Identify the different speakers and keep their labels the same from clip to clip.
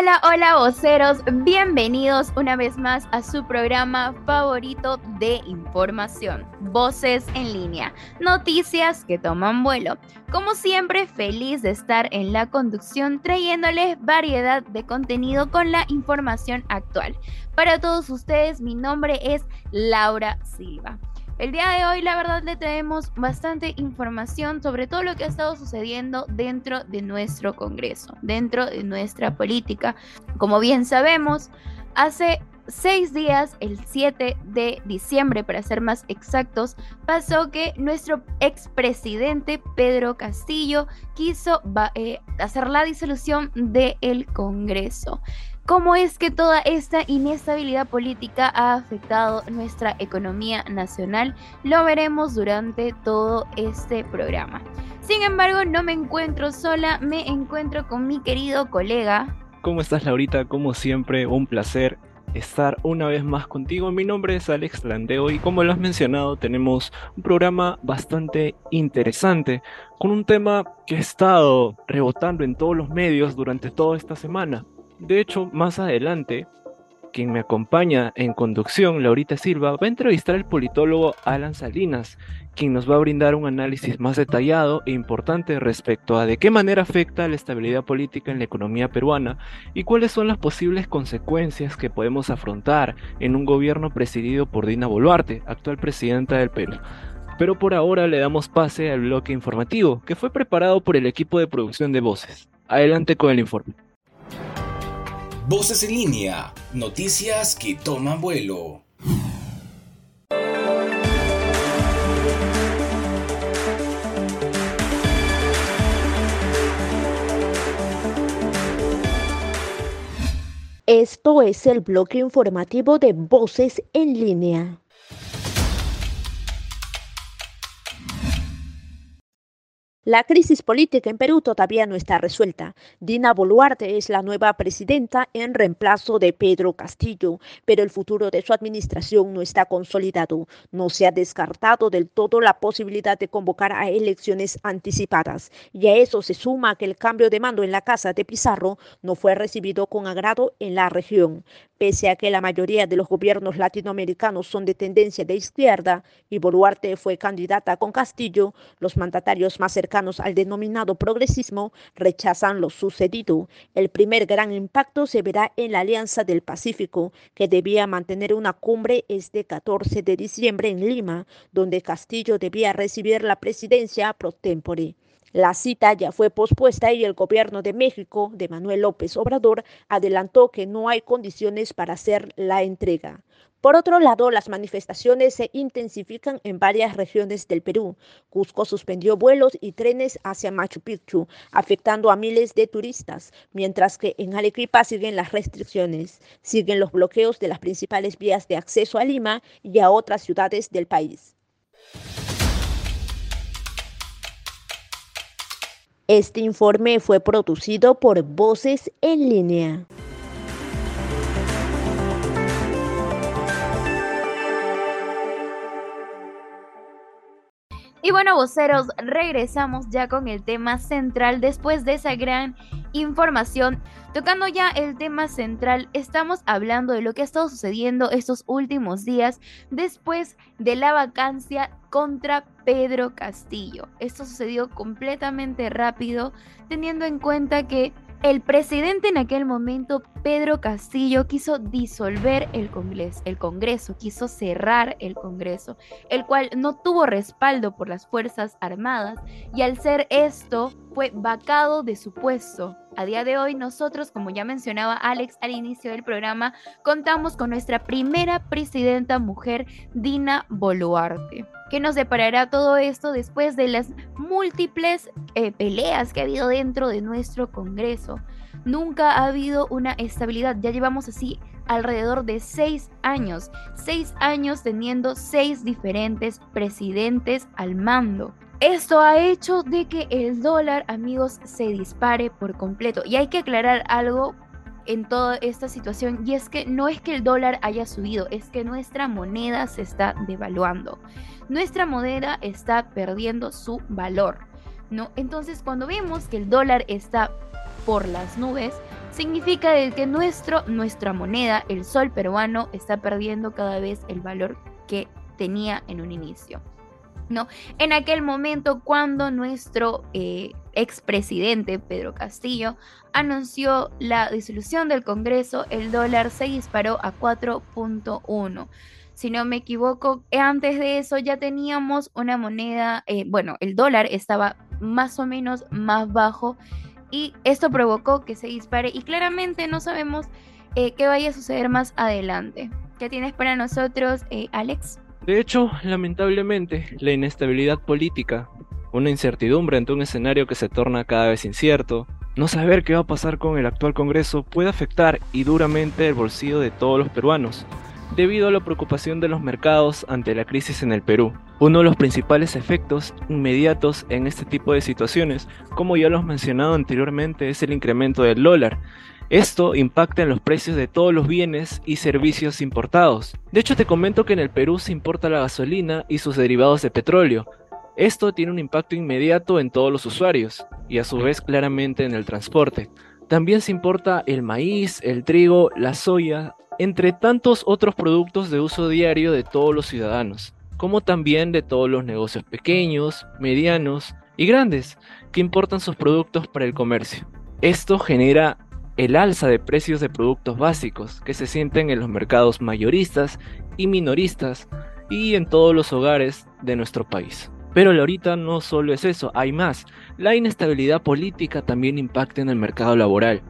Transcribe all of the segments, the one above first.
Speaker 1: Hola, hola voceros, bienvenidos una vez más a su programa favorito de información, Voces en línea, noticias que toman vuelo. Como siempre, feliz de estar en la conducción trayéndoles variedad de contenido con la información actual. Para todos ustedes, mi nombre es Laura Silva. El día de hoy, la verdad, le traemos bastante información sobre todo lo que ha estado sucediendo dentro de nuestro Congreso, dentro de nuestra política. Como bien sabemos, hace seis días, el 7 de diciembre, para ser más exactos, pasó que nuestro expresidente Pedro Castillo quiso eh, hacer la disolución del Congreso. ¿Cómo es que toda esta inestabilidad política ha afectado nuestra economía nacional? Lo veremos durante todo este programa. Sin embargo, no me encuentro sola, me encuentro con mi querido colega.
Speaker 2: ¿Cómo estás, Laurita? Como siempre, un placer estar una vez más contigo. Mi nombre es Alex Landeo y como lo has mencionado, tenemos un programa bastante interesante con un tema que ha estado rebotando en todos los medios durante toda esta semana. De hecho, más adelante, quien me acompaña en conducción, Laurita Silva, va a entrevistar al politólogo Alan Salinas, quien nos va a brindar un análisis más detallado e importante respecto a de qué manera afecta la estabilidad política en la economía peruana y cuáles son las posibles consecuencias que podemos afrontar en un gobierno presidido por Dina Boluarte, actual presidenta del Perú. Pero por ahora le damos pase al bloque informativo, que fue preparado por el equipo de producción de voces. Adelante con el informe.
Speaker 3: Voces en línea, noticias que toman vuelo.
Speaker 4: Esto es el bloque informativo de Voces en línea. La crisis política en Perú todavía no está resuelta. Dina Boluarte es la nueva presidenta en reemplazo de Pedro Castillo, pero el futuro de su administración no está consolidado. No se ha descartado del todo la posibilidad de convocar a elecciones anticipadas. Y a eso se suma que el cambio de mando en la casa de Pizarro no fue recibido con agrado en la región. Pese a que la mayoría de los gobiernos latinoamericanos son de tendencia de izquierda y Boluarte fue candidata con Castillo, los mandatarios más cercanos al denominado progresismo rechazan lo sucedido. El primer gran impacto se verá en la Alianza del Pacífico, que debía mantener una cumbre este 14 de diciembre en Lima, donde Castillo debía recibir la presidencia pro tempore. La cita ya fue pospuesta y el gobierno de México, de Manuel López Obrador, adelantó que no hay condiciones para hacer la entrega. Por otro lado, las manifestaciones se intensifican en varias regiones del Perú. Cusco suspendió vuelos y trenes hacia Machu Picchu, afectando a miles de turistas, mientras que en Arequipa siguen las restricciones. Siguen los bloqueos de las principales vías de acceso a Lima y a otras ciudades del país. Este informe fue producido por Voces en línea.
Speaker 1: Y bueno, voceros, regresamos ya con el tema central después de esa gran información. Tocando ya el tema central, estamos hablando de lo que ha estado sucediendo estos últimos días después de la vacancia contra Pedro Castillo. Esto sucedió completamente rápido, teniendo en cuenta que el presidente en aquel momento, Pedro Castillo, quiso disolver el Congreso, el Congreso, quiso cerrar el Congreso, el cual no tuvo respaldo por las Fuerzas Armadas y al ser esto fue vacado de su puesto A día de hoy nosotros, como ya mencionaba Alex al inicio del programa, contamos con nuestra primera presidenta mujer, Dina Boluarte. ¿Qué nos deparará todo esto después de las múltiples eh, peleas que ha habido dentro de nuestro Congreso? Nunca ha habido una estabilidad, ya llevamos así alrededor de seis años, seis años teniendo seis diferentes presidentes al mando. Esto ha hecho de que el dólar, amigos, se dispare por completo. Y hay que aclarar algo en toda esta situación y es que no es que el dólar haya subido, es que nuestra moneda se está devaluando. Nuestra moneda está perdiendo su valor, ¿no? Entonces, cuando vemos que el dólar está por las nubes, significa que nuestro, nuestra moneda, el sol peruano, está perdiendo cada vez el valor que tenía en un inicio. ¿no? En aquel momento cuando nuestro eh, expresidente Pedro Castillo anunció la disolución del Congreso, el dólar se disparó a 4.1. Si no me equivoco, antes de eso ya teníamos una moneda, eh, bueno, el dólar estaba más o menos más bajo y esto provocó que se dispare y claramente no sabemos eh, qué vaya a suceder más adelante. ¿Qué tienes para nosotros, Alex?
Speaker 2: De hecho, lamentablemente, la inestabilidad política, una incertidumbre ante un escenario que se torna cada vez incierto, no saber qué va a pasar con el actual Congreso puede afectar y duramente el bolsillo de todos los peruanos, debido a la preocupación de los mercados ante la crisis en el Perú. Uno de los principales efectos inmediatos en este tipo de situaciones, como ya lo hemos mencionado anteriormente, es el incremento del dólar, esto impacta en los precios de todos los bienes y servicios importados. De hecho, te comento que en el Perú se importa la gasolina y sus derivados de petróleo. Esto tiene un impacto inmediato en todos los usuarios y a su vez claramente en el transporte. También se importa el maíz, el trigo, la soya, entre tantos otros productos de uso diario de todos los ciudadanos, como también de todos los negocios pequeños, medianos y grandes que importan sus productos para el comercio. Esto genera el alza de precios de productos básicos que se sienten en los mercados mayoristas y minoristas y en todos los hogares de nuestro país. Pero ahorita no solo es eso, hay más. La inestabilidad política también impacta en el mercado laboral,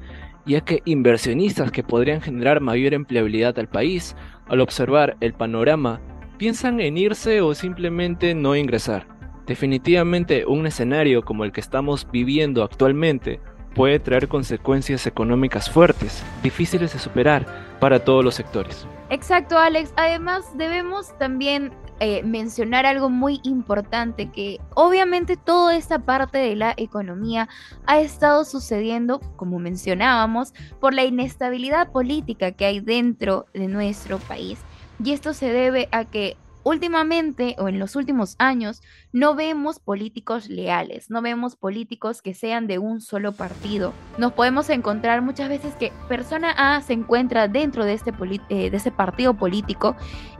Speaker 2: ya que inversionistas que podrían generar mayor empleabilidad al país, al observar el panorama, piensan en irse o simplemente no ingresar. Definitivamente un escenario como el que estamos viviendo actualmente puede traer consecuencias económicas fuertes, difíciles de superar para todos los sectores.
Speaker 1: Exacto, Alex. Además, debemos también eh, mencionar algo muy importante, que obviamente toda esta parte de la economía ha estado sucediendo, como mencionábamos, por la inestabilidad política que hay dentro de nuestro país. Y esto se debe a que últimamente o en los últimos años no vemos políticos leales, no vemos políticos que sean de un solo partido. Nos podemos encontrar muchas veces que persona A se encuentra dentro de este, eh, ese partido político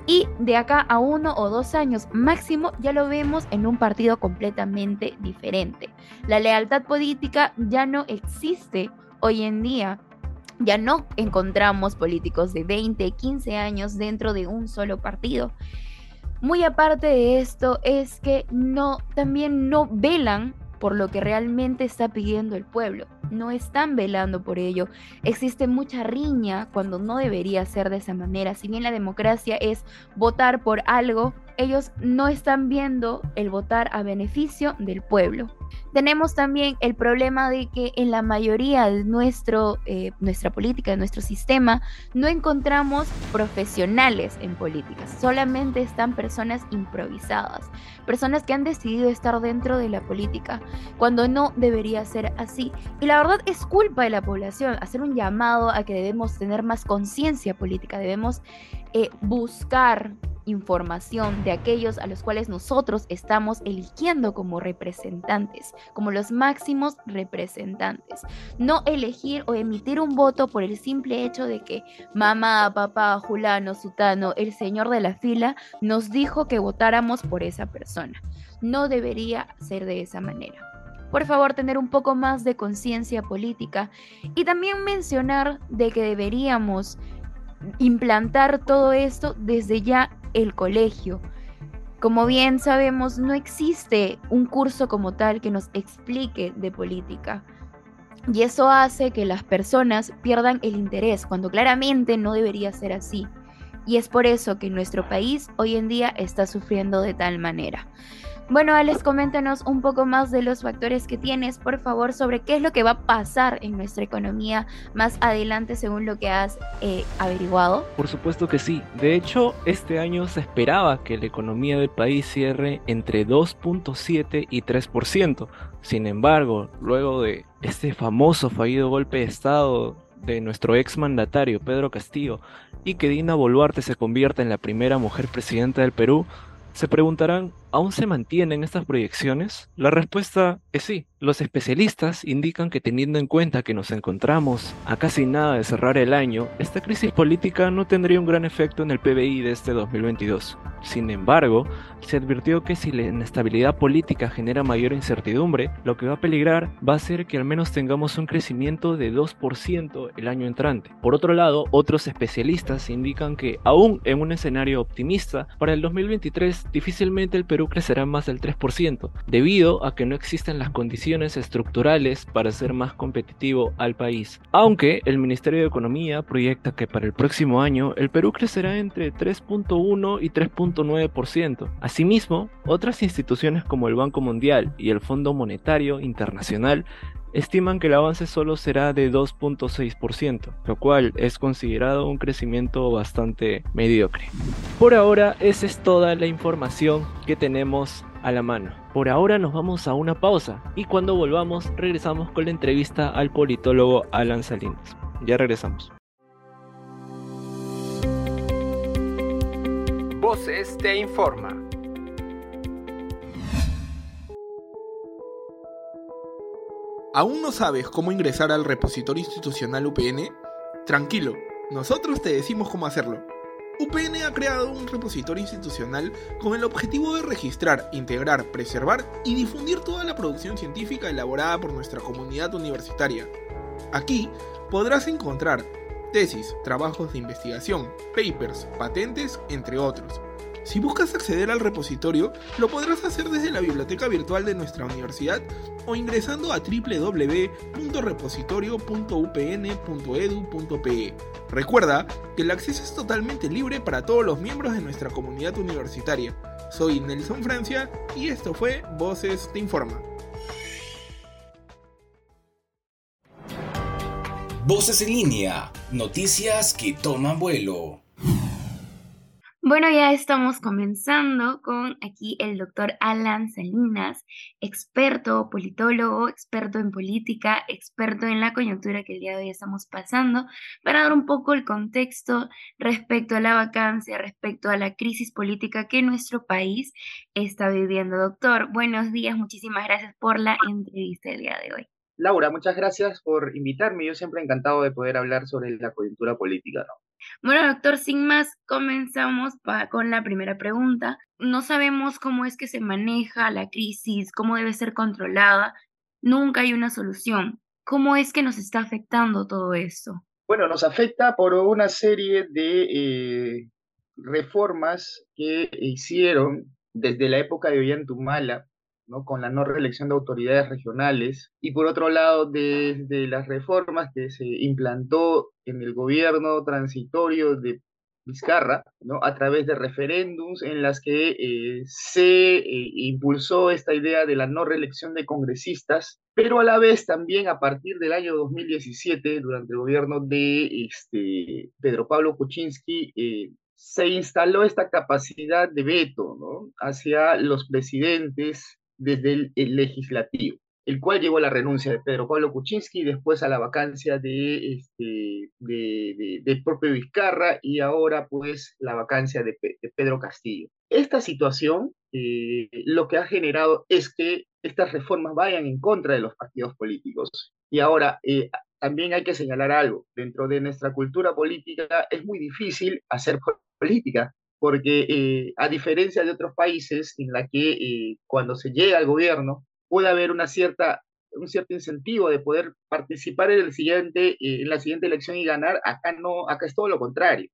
Speaker 1: y de acá a uno o dos años máximo ya lo vemos en un partido completamente diferente. La lealtad política ya no existe hoy en día ya no encontramos políticos de 20, 15 años dentro de un solo partido. Muy aparte de esto es que no también no velan por lo que realmente está pidiendo el pueblo. No están velando por ello. Existe mucha riña cuando no debería ser de esa manera. Si bien la democracia es votar por algo, ellos no están viendo el votar a beneficio del pueblo. Tenemos también el problema de que en la mayoría de nuestro, eh, nuestra política, de nuestro sistema, no encontramos profesionales en política, solamente están personas improvisadas, personas que han decidido estar dentro de la política, cuando no debería ser así. Y la verdad es culpa de la población hacer un llamado a que debemos tener más conciencia política, debemos eh, buscar información de aquellos a los cuales nosotros estamos eligiendo como representantes, como los máximos representantes. No elegir o emitir un voto por el simple hecho de que mamá, papá, Julano, Sutano, el señor de la fila, nos dijo que votáramos por esa persona. No debería ser de esa manera por favor tener un poco más de conciencia política y también mencionar de que deberíamos implantar todo esto desde ya el colegio. Como bien sabemos, no existe un curso como tal que nos explique de política. Y eso hace que las personas pierdan el interés, cuando claramente no debería ser así. Y es por eso que nuestro país hoy en día está sufriendo de tal manera. Bueno, Alex, coméntanos un poco más de los factores que tienes, por favor, sobre qué es lo que va a pasar en nuestra economía más adelante según lo que has eh, averiguado.
Speaker 2: Por supuesto que sí. De hecho, este año se esperaba que la economía del país cierre entre 2.7 y 3%. Sin embargo, luego de este famoso fallido golpe de Estado de nuestro ex mandatario Pedro Castillo y que Dina Boluarte se convierta en la primera mujer presidenta del Perú, se preguntarán ¿Aún se mantienen estas proyecciones? La respuesta es sí. Los especialistas indican que teniendo en cuenta que nos encontramos a casi nada de cerrar el año, esta crisis política no tendría un gran efecto en el PBI de este 2022. Sin embargo, se advirtió que si la inestabilidad política genera mayor incertidumbre, lo que va a peligrar va a ser que al menos tengamos un crecimiento de 2% el año entrante. Por otro lado, otros especialistas indican que aún en un escenario optimista, para el 2023 difícilmente el Perú crecerá más del 3%, debido a que no existen las condiciones estructurales para ser más competitivo al país. Aunque el Ministerio de Economía proyecta que para el próximo año el Perú crecerá entre 3.1 y 3.9%. Asimismo, otras instituciones como el Banco Mundial y el Fondo Monetario Internacional estiman que el avance solo será de 2.6%, lo cual es considerado un crecimiento bastante mediocre. Por ahora, esa es toda la información que tenemos a la mano. Por ahora nos vamos a una pausa y cuando volvamos regresamos con la entrevista al politólogo Alan Salinas. Ya regresamos.
Speaker 5: Voces te informa.
Speaker 6: ¿Aún no sabes cómo ingresar al repositorio institucional UPN? Tranquilo, nosotros te decimos cómo hacerlo. UPN ha creado un repositorio institucional con el objetivo de registrar, integrar, preservar y difundir toda la producción científica elaborada por nuestra comunidad universitaria. Aquí podrás encontrar tesis, trabajos de investigación, papers, patentes, entre otros si buscas acceder al repositorio, lo podrás hacer desde la biblioteca virtual de nuestra universidad o ingresando a www.repositorio.upn.edu.pe. Recuerda que el acceso es totalmente libre para todos los miembros de nuestra comunidad universitaria. Soy Nelson Francia y esto fue Voces Te Informa.
Speaker 3: Voces en línea, noticias que toman vuelo.
Speaker 1: Bueno, ya estamos comenzando con aquí el doctor Alan Salinas, experto politólogo, experto en política, experto en la coyuntura que el día de hoy estamos pasando, para dar un poco el contexto respecto a la vacancia, respecto a la crisis política que nuestro país está viviendo. Doctor, buenos días, muchísimas gracias por la entrevista el día de hoy.
Speaker 7: Laura, muchas gracias por invitarme. Yo siempre encantado de poder hablar sobre la coyuntura política. ¿no?
Speaker 1: Bueno, doctor, sin más, comenzamos con la primera pregunta. No sabemos cómo es que se maneja la crisis, cómo debe ser controlada. Nunca hay una solución. ¿Cómo es que nos está afectando todo esto?
Speaker 7: Bueno, nos afecta por una serie de eh, reformas que hicieron desde la época de Ollantumala con la no reelección de autoridades regionales, y por otro lado, desde las reformas que se implantó en el gobierno transitorio de Vizcarra, ¿no? a través de referéndums en las que eh, se eh, impulsó esta idea de la no reelección de congresistas, pero a la vez también a partir del año 2017, durante el gobierno de este, Pedro Pablo Kuczynski, eh, se instaló esta capacidad de veto ¿no? hacia los presidentes desde el, legislativo, el cual llevó a la renuncia de Pedro Pablo Kuczynski, después a la vacancia de, este, de, propio Vizcarra y ahora pues la vacancia de, Pedro Castillo. Esta situación eh, lo que ha generado es que estas reformas vayan en contra de los partidos políticos. Y ahora, eh, también hay que señalar algo, dentro de nuestra cultura política es muy difícil hacer política, porque eh, a diferencia de otros países en la que eh, cuando se llega al gobierno puede haber una cierta, un cierto incentivo de poder participar en, el siguiente, eh, en la siguiente elección y ganar, acá no, acá es todo lo contrario.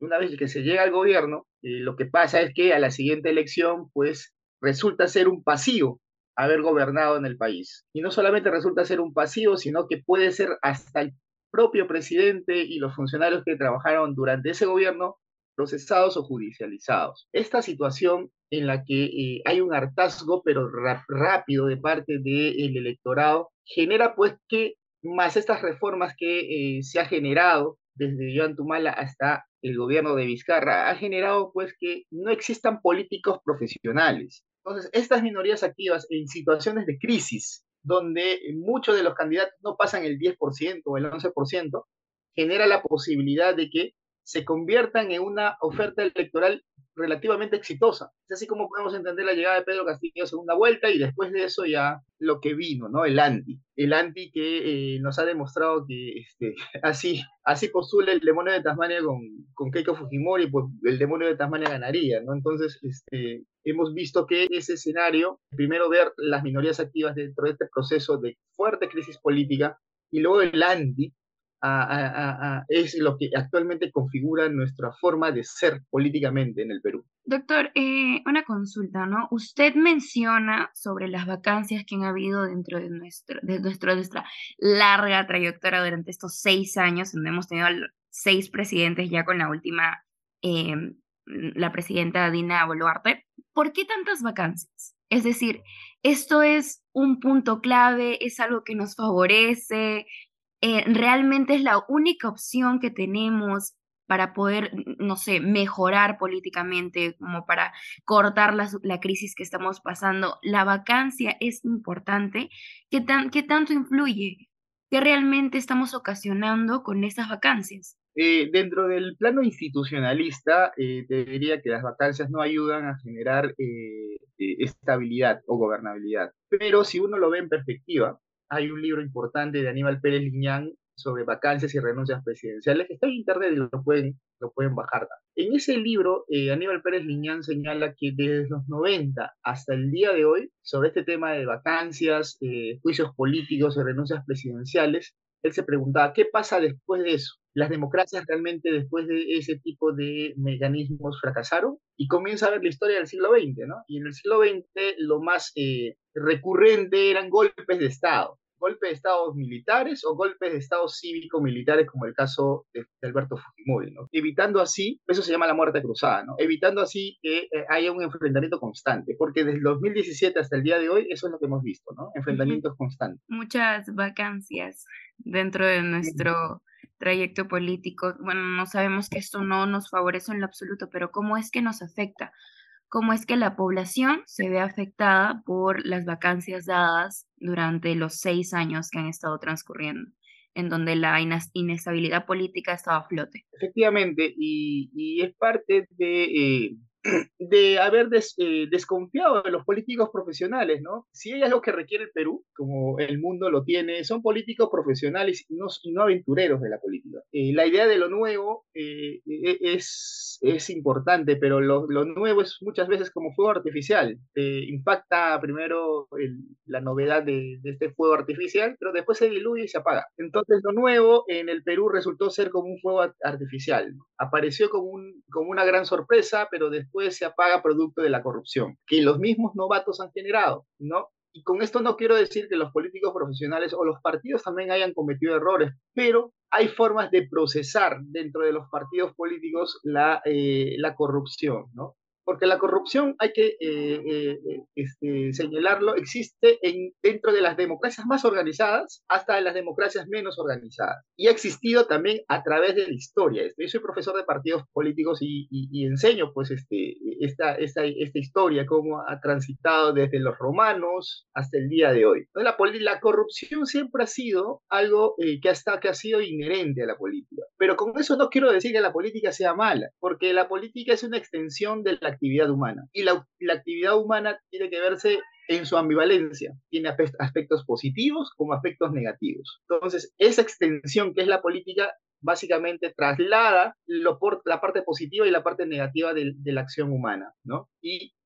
Speaker 7: una vez que se llega al gobierno, lo que pasa es que a la siguiente elección pues resulta ser un pasivo haber gobernado en el país. Y no solamente resulta ser un pasivo, sino que puede ser hasta el propio presidente y los funcionarios que trabajaron durante ese gobierno procesados o judicializados. Esta situación en la que eh, hay un hartazgo, pero rápido de parte del electorado, genera pues que más estas reformas que eh, se ha generado desde Joan Tumala hasta el gobierno de Vizcarra, ha generado pues que no existan políticos profesionales. Entonces, estas minorías activas en situaciones de crisis, donde muchos de los candidatos no pasan el 10% o el 11%, genera la posibilidad de que se conviertan en una oferta electoral relativamente exitosa. Es así como podemos entender la llegada de Pedro Castillo a segunda vuelta y después de eso ya lo que vino, ¿no? El anti. El anti que eh, nos ha demostrado que este, así, así postula el demonio de Tasmania con, con Keiko Fujimori, pues el demonio de Tasmania ganaría, ¿no? Entonces, este, hemos visto que ese escenario, primero ver las minorías activas dentro de este proceso de fuerte crisis política y luego el anti, es lo que actualmente configura nuestra forma de ser políticamente en el Perú.
Speaker 1: Doctor, eh, una consulta, ¿no? Usted menciona sobre las vacancias que han habido dentro de, nuestro, de nuestro, nuestra larga trayectoria durante estos seis años, donde hemos tenido seis presidentes ya con la última, eh, la presidenta Dina Boluarte. ¿Por qué tantas vacancias? Es decir, esto es un punto clave, es algo que nos favorece, eh, realmente es la única opción que tenemos para poder, no sé, mejorar políticamente, como para cortar la, la crisis que estamos pasando. La vacancia es importante. ¿Qué, tan, qué tanto influye? ¿Qué realmente estamos ocasionando con estas vacancias?
Speaker 7: Eh, dentro del plano institucionalista, eh, te diría que las vacancias no ayudan a generar estabilidad o gobernabilidad. Pero si uno lo ve en perspectiva, hay un libro importante de Aníbal Pérez Liñán sobre vacancias y renuncias presidenciales, que está en internet y lo pueden, lo pueden bajar. En ese libro, eh, Aníbal Pérez Liñán señala que desde los 90 hasta el día de hoy, sobre este tema de vacancias, eh, juicios políticos y renuncias presidenciales, él se preguntaba, ¿qué pasa después de eso? ¿Las democracias realmente después de ese tipo de mecanismos fracasaron? Y comienza a ver la historia del siglo XX, ¿no? Y en el siglo XX lo más eh, recurrente eran golpes de Estado golpes de estados militares o golpes de estados cívico-militares, como el caso de, Alberto Fujimori, ¿no? Evitando así, eso se llama la muerte cruzada, ¿no? Evitando así que eh, haya un enfrentamiento constante, porque desde el 2017 hasta el día de hoy, eso es lo que hemos visto, ¿no? Enfrentamientos constantes.
Speaker 1: Muchas vacancias dentro de nuestro trayecto político. Bueno, no sabemos que esto no nos favorece en lo absoluto, pero ¿cómo es que nos afecta? Cómo es que la población se ve afectada por las vacancias dadas durante los seis años que han estado transcurriendo, en donde la inestabilidad política estaba a flote.
Speaker 7: Efectivamente, y, es parte de eh, de haber eh, desconfiado de los políticos profesionales, ¿no? Si hay algo que requiere el Perú, como el mundo lo tiene, son políticos profesionales y no, aventureros de la política. Eh, la idea de lo nuevo eh, e, es, es importante, pero lo, nuevo es muchas veces como fuego artificial. impacta primero la novedad de, de, este fuego artificial, pero después se diluye y se apaga. Entonces lo nuevo en el Perú resultó ser como un fuego artificial. Apareció como, un, como una gran sorpresa, pero después se apaga producto de la corrupción, que los mismos novatos han generado, ¿no? Y con esto no quiero decir que los políticos profesionales o los partidos también hayan cometido errores, pero hay formas de procesar dentro de los partidos políticos la, eh, la corrupción, ¿no? Porque la corrupción, hay que eh, eh, eh, este, señalarlo, existe en, dentro de las democracias más organizadas hasta en las democracias menos organizadas. Y ha existido también a través de la historia. Yo soy profesor de partidos políticos y, enseño pues este, esta, esta, esta, historia, cómo ha transitado desde los romanos hasta el día de hoy. La, la corrupción siempre ha sido algo que, hasta, que ha sido inherente a la política. Pero con eso no quiero decir que la política sea mala, porque la política es una extensión de la actividad humana. Y la, actividad humana tiene que verse en su ambivalencia. Tiene aspectos positivos como aspectos negativos. Entonces, esa extensión que es la política básicamente traslada lo por, la parte positiva y la parte negativa de, la acción humana, ¿no?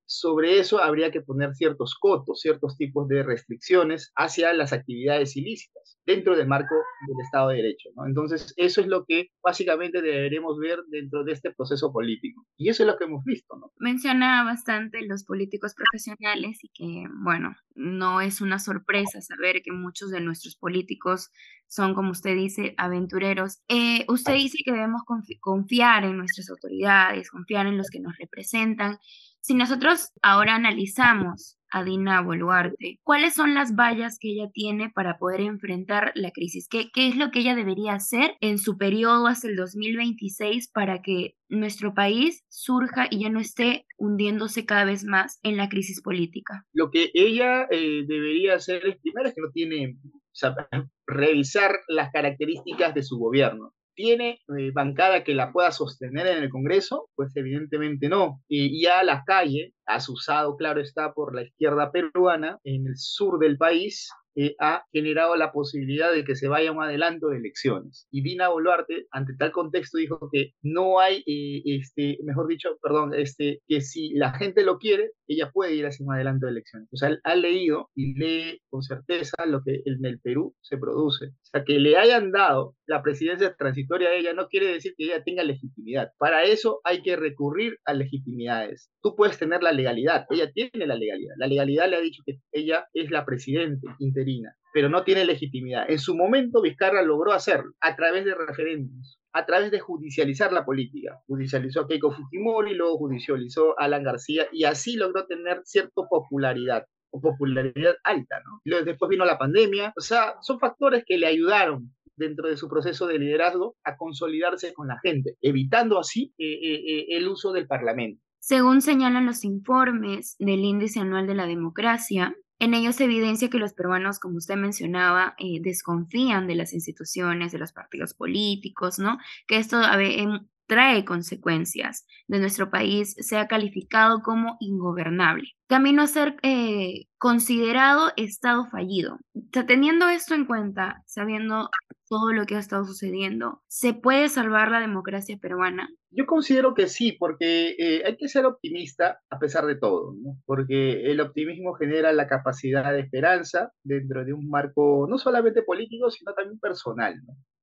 Speaker 7: Sobre eso habría que poner ciertos cotos, ciertos tipos de restricciones hacia las actividades ilícitas dentro del marco del Estado de Derecho. ¿no? Entonces, eso es lo que básicamente deberemos ver dentro de este proceso político. Y eso es lo que hemos visto. ¿no?
Speaker 1: Menciona bastante los políticos profesionales y que, bueno, no es una sorpresa saber que muchos de nuestros políticos son, como usted dice, aventureros. Eh, usted dice que debemos confiar en nuestras autoridades, confiar en los que nos representan. Si nosotros ahora analizamos a Dina Boluarte, ¿cuáles son las vallas que ella tiene para poder enfrentar la crisis? ¿Qué, ¿Qué es lo que ella debería hacer en su periodo hasta el 2026 para que nuestro país surja y ya no esté hundiéndose cada vez más en la crisis política?
Speaker 7: Lo que ella eh, debería hacer es, primero, que no tiene revisar las características de su gobierno. ¿Tiene eh, bancada que la pueda sostener en el Congreso? Pues evidentemente no. Y ya la calle, asusado, claro está, por la izquierda peruana, en el sur del país, eh, ha generado la posibilidad de que se vaya un adelanto de elecciones. Y Dina Boluarte, ante tal contexto, dijo que no hay, eh, este, mejor dicho, perdón, este, que si la gente lo quiere, ella puede ir hacia un adelanto de elecciones. O sea, ha leído y lee con certeza lo que en el Perú se produce. O sea, que le hayan dado la presidencia transitoria a ella no quiere decir que ella tenga legitimidad. Para eso hay que recurrir a legitimidades. Tú puedes tener la legalidad, ella tiene la legalidad. La legalidad le ha dicho que ella es la presidente pero no tiene legitimidad. En su momento Vizcarra logró hacerlo a través de referéndums a través de judicializar la política. Judicializó a Keiko Fujimori, luego judicializó a Alan García y así logró tener cierta popularidad o popularidad alta, ¿no? Después vino la pandemia, o sea, son factores que le ayudaron dentro de su proceso de liderazgo a consolidarse con la gente, evitando así eh, eh, eh, el uso del Parlamento.
Speaker 1: Según señalan los informes del Índice Anual de la Democracia, en ellos se evidencia que los peruanos, como usted mencionaba, desconfían de las instituciones, de los partidos políticos, ¿no? Que esto em, trae consecuencias de nuestro país sea calificado como ingobernable. Camino a ser considerado Estado fallido. teniendo esto en cuenta, sabiendo todo lo que ha estado sucediendo, ¿se puede salvar la democracia peruana?
Speaker 7: Yo considero que sí, porque eh, hay que ser optimista a pesar de todo, porque el optimismo genera la capacidad de esperanza dentro de un marco no solamente político, sino también personal.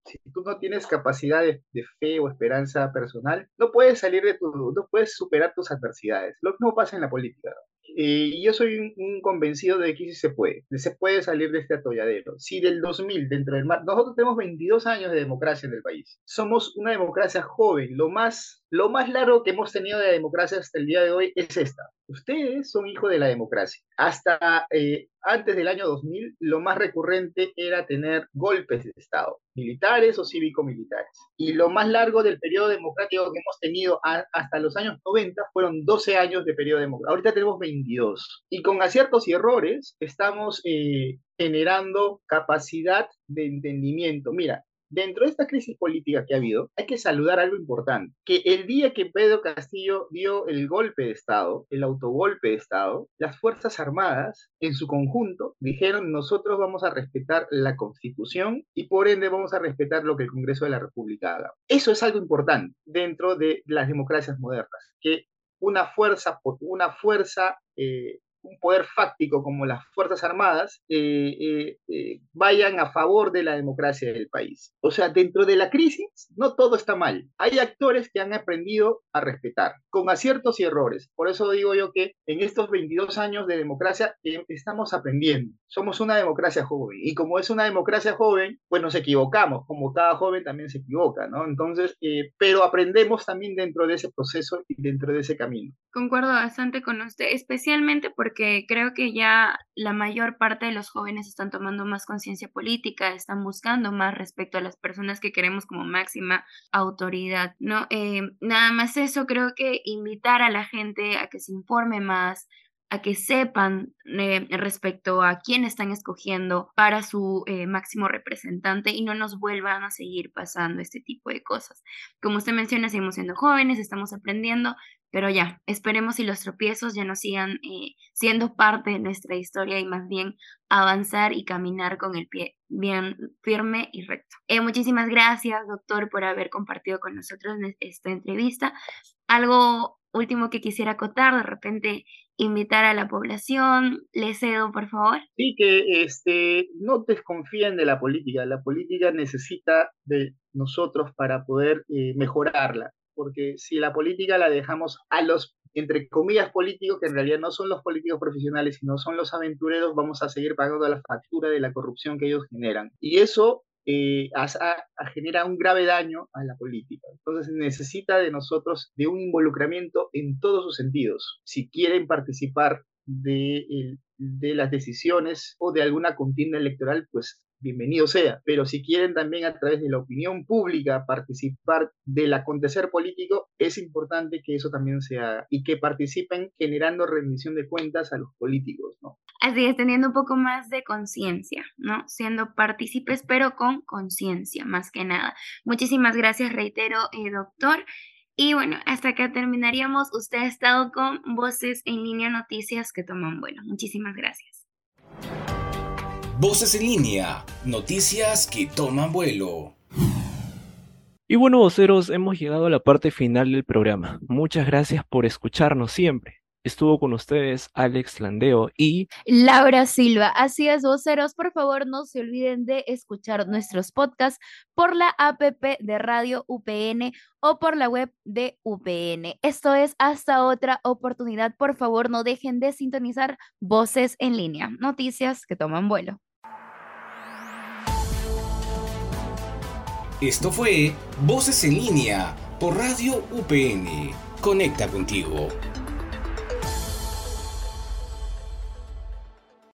Speaker 7: Si tú no tienes capacidad de, fe o esperanza personal, no puedes salir de tu, no puedes superar tus adversidades. Lo no pasa en la política. Eh, y yo soy un, convencido de que sí se puede, se puede salir de este atolladero. Si del 2000, dentro del mar, nosotros tenemos 22 años de democracia en el país. Somos una democracia joven. Lo más, lo más largo que hemos tenido de democracia hasta el día de hoy es esta. Ustedes son hijos de la democracia. Hasta eh, antes del año 2000, lo más recurrente era tener golpes de Estado, militares o cívico-militares. Y lo más largo del periodo democrático que hemos tenido hasta los años 90 fueron 12 años de periodo democrático. Ahorita tenemos 22. Y con aciertos y errores estamos eh, generando capacidad de entendimiento. Mira, Dentro de esta crisis política que ha habido, hay que saludar algo importante, que el día que Pedro Castillo dio el golpe de Estado, el autogolpe de Estado, las Fuerzas Armadas en su conjunto dijeron nosotros vamos a respetar la Constitución y por ende vamos a respetar lo que el Congreso de la República haga. Eso es algo importante dentro de las democracias modernas, que una fuerza, una fuerza eh, un poder fáctico como las Fuerzas Armadas eh, eh, eh, vayan a favor de la democracia del país. O sea, dentro de la crisis no todo está mal. Hay actores que han aprendido a respetar, con aciertos y errores. Por eso digo yo que en estos 22 años de democracia estamos aprendiendo. Somos una democracia joven y como es una democracia joven, pues nos equivocamos, como cada joven también se equivoca, ¿no? Entonces, pero aprendemos también dentro de ese proceso y dentro de ese camino.
Speaker 1: Concuerdo bastante con usted, especialmente porque porque creo que ya la mayor parte de los jóvenes están tomando más conciencia política, están buscando más respecto a las personas que queremos como máxima autoridad, ¿no? Eh, nada más eso, creo que invitar a la gente a que se informe más, a que sepan eh, respecto a quién están escogiendo para su eh, máximo representante y no nos vuelvan a seguir pasando este tipo de cosas. Como usted menciona, seguimos siendo jóvenes, estamos aprendiendo, pero ya, esperemos si los tropiezos ya no sigan eh, siendo parte de nuestra historia y más bien avanzar y caminar con el pie bien firme y recto. muchísimas gracias, doctor, por haber compartido con nosotros esta entrevista. Algo último que quisiera acotar, de repente invitar a la población. Le cedo, por favor.
Speaker 7: Sí, que este, no desconfíen de la política. La política necesita de nosotros para poder eh, mejorarla. Porque si la política la dejamos a los, entre comillas, políticos, que en realidad no son los políticos profesionales, sino son los aventureros, vamos a seguir pagando la factura de la corrupción que ellos generan. Y eso eh, genera un grave daño a la política. Entonces necesita de nosotros de un involucramiento en todos sus sentidos. Si quieren participar de, de las decisiones o de alguna contienda electoral, pues bienvenido sea. Pero si quieren también a través de la opinión pública participar del acontecer político, es importante que eso también sea y que participen generando rendición de cuentas a los políticos, ¿no?
Speaker 1: Así es, teniendo un poco más de conciencia, ¿no? Siendo partícipes, pero con conciencia, más que nada. Muchísimas gracias, reitero, eh, doctor. Y bueno, hasta acá terminaríamos. Usted ha estado con Voces en Línea Noticias que toman bueno. Muchísimas gracias.
Speaker 3: Voces en línea, noticias que toman vuelo.
Speaker 2: Y bueno, voceros, hemos llegado a la parte final del programa. Muchas gracias por escucharnos siempre. Estuvo con ustedes Alex Landeo y
Speaker 1: Laura Silva. Así es, voceros, por favor no se olviden de escuchar nuestros podcasts por la app de Radio UPN o por la web de UPN. Esto es hasta otra oportunidad. Por favor, no dejen de sintonizar Voces en línea, noticias que toman vuelo.
Speaker 3: Esto fue Voces en línea por Radio UPN. Conecta contigo.